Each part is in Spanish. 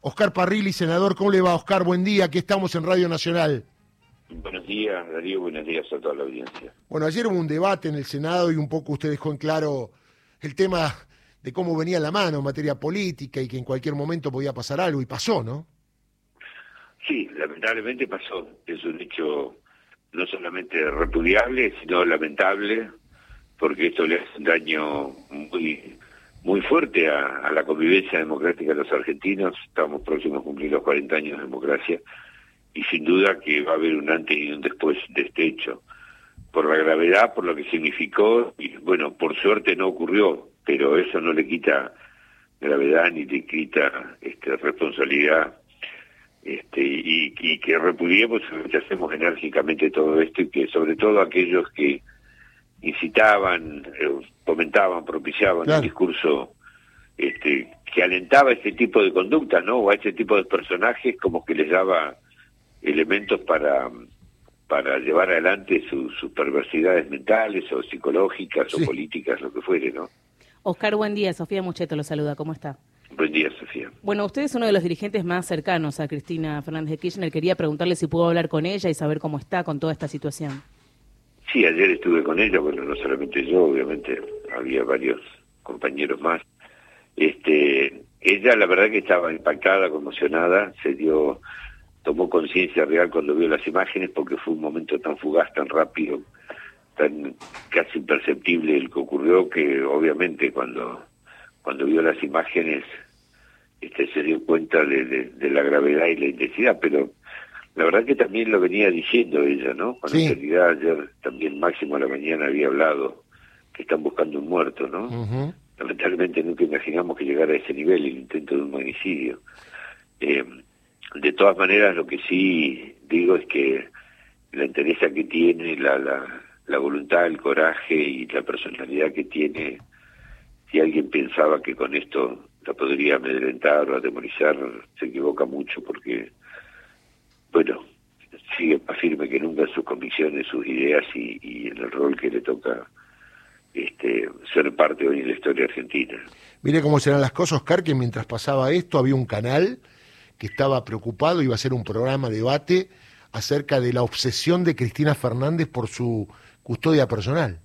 Oscar Parrilli, senador, ¿cómo le va, Oscar? Buen día, aquí estamos en Radio Nacional. Buenos días, Darío, buenos días a toda la audiencia. Bueno, ayer hubo un debate en el Senado y un poco usted dejó en claro el tema de cómo venía la mano en materia política y que en cualquier momento podía pasar algo, y pasó, ¿no? Sí, lamentablemente pasó. Es un hecho no solamente repudiable, sino lamentable, porque esto le hace un daño muy muy fuerte a, la convivencia democrática de los argentinos. Estamos próximos a cumplir los 40 años de democracia y sin duda que va a haber un antes y un después de este hecho. Por la gravedad, por lo que significó, y bueno, por suerte no ocurrió, pero eso no le quita gravedad ni le quita este, responsabilidad este, y, y que repudiemos y rechacemos enérgicamente todo esto y que sobre todo aquellos que incitaban, eh, fomentaban, propiciaban un discurso este, que alentaba este tipo de conducta, ¿no? O a este tipo de personajes como que les daba elementos para para llevar adelante sus perversidades mentales o psicológicas o políticas, lo que fuere, ¿no? Oscar, buen día. Sofía Mucheto lo saluda. ¿Cómo está? Buen día, Sofía. Bueno, usted es uno de los dirigentes más cercanos a Cristina Fernández de Kirchner. Quería preguntarle si pudo hablar con ella y saber cómo está con toda esta situación. Sí, ayer estuve con ella, bueno, no solamente yo, obviamente había varios compañeros más. Este, ella la verdad que estaba impactada, conmocionada, se dio, tomó conciencia real cuando vio las imágenes porque fue un momento tan fugaz, tan rápido, tan casi imperceptible el que ocurrió que obviamente cuando cuando vio las imágenes este se dio cuenta de la gravedad y la intensidad, pero la verdad que también lo venía diciendo ella, ¿no? Con sí. realidad ayer también Máximo a la mañana había hablado que están buscando un muerto, ¿no? Lamentablemente nunca imaginamos que llegara a ese nivel el intento de un magnicidio. Eh, de todas maneras, lo que sí digo es que la entereza que tiene, la, la, la voluntad, el coraje y la personalidad que tiene, si alguien pensaba que con esto la podría amedrentar o atemorizar, se equivoca mucho porque bueno, sigue más firme que nunca en sus convicciones, sus ideas y, en el rol que le toca este, ser parte hoy en la historia argentina. Mire cómo serán las cosas, Oscar, que mientras pasaba esto había un canal que estaba preocupado, iba a hacer un programa de debate acerca de la obsesión de Cristina Fernández por su custodia personal.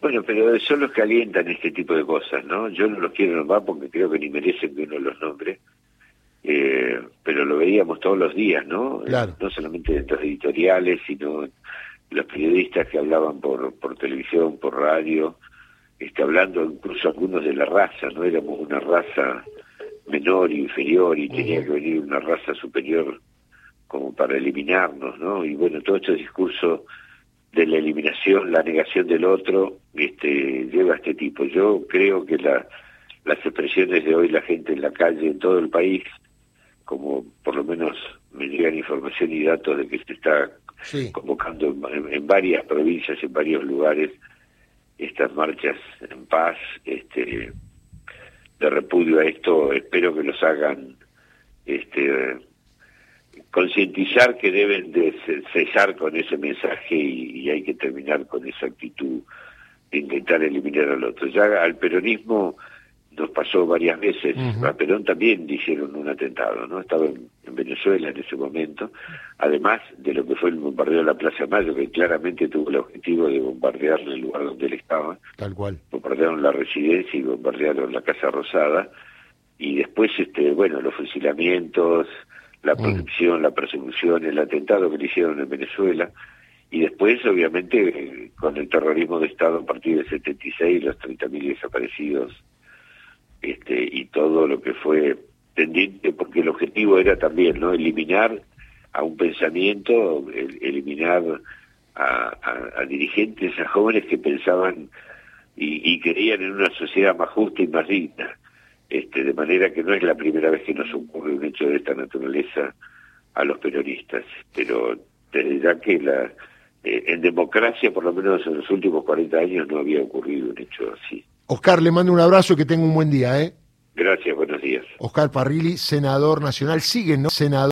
Bueno, pero son los que alientan este tipo de cosas, ¿no? Yo no los quiero nombrar porque creo que ni merecen que uno los nombre, eh, pero lo veíamos todos los días, ¿no? No solamente en estos editoriales, sino los periodistas que hablaban por, por televisión, por radio, este, hablando incluso algunos de la raza, ¿no? Éramos una raza menor, inferior, y tenía que venir una raza superior como para eliminarnos, ¿no? Y bueno, todo este discurso de la eliminación, la negación del otro, este, lleva a este tipo. Yo creo que la, las expresiones de hoy, la gente en la calle, en todo el país, como por lo menos me llegan información y datos de que se está convocando en, varias provincias, en varios lugares, estas marchas en paz, este de repudio a esto, espero que los hagan este concientizar que deben de cesar con ese mensaje y, y, hay que terminar con esa actitud de intentar eliminar al otro. Ya al peronismo nos pasó varias veces. A Perón también le hicieron un atentado, ¿no? Estaba en, Venezuela en ese momento, además de lo que fue el bombardeo de la Plaza Mayo, que claramente tuvo el objetivo de bombardear el lugar donde él estaba. Tal cual. Bombardearon la residencia y bombardearon la Casa Rosada. Y después, este bueno, los fusilamientos, la mm. protección, la persecución, el atentado que le hicieron en Venezuela. Y después, obviamente, con el terrorismo de Estado a partir del 76, los 30.000 desaparecidos este, y todo lo que fue tendiente, porque el objetivo era también no eliminar a un pensamiento, eliminar a, dirigentes, a jóvenes que pensaban y, creían en una sociedad más justa y más digna. Este, de manera que no es la primera vez que nos ocurre un hecho de esta naturaleza a los peronistas, pero desde ya que la, eh, en democracia, por lo menos en los últimos 40 años, no había ocurrido un hecho así. Oscar, le mando un abrazo y que tenga un buen día, ¿eh? Gracias, buenos días. Oscar Parrilli, senador nacional, sigue, ¿no? Senador.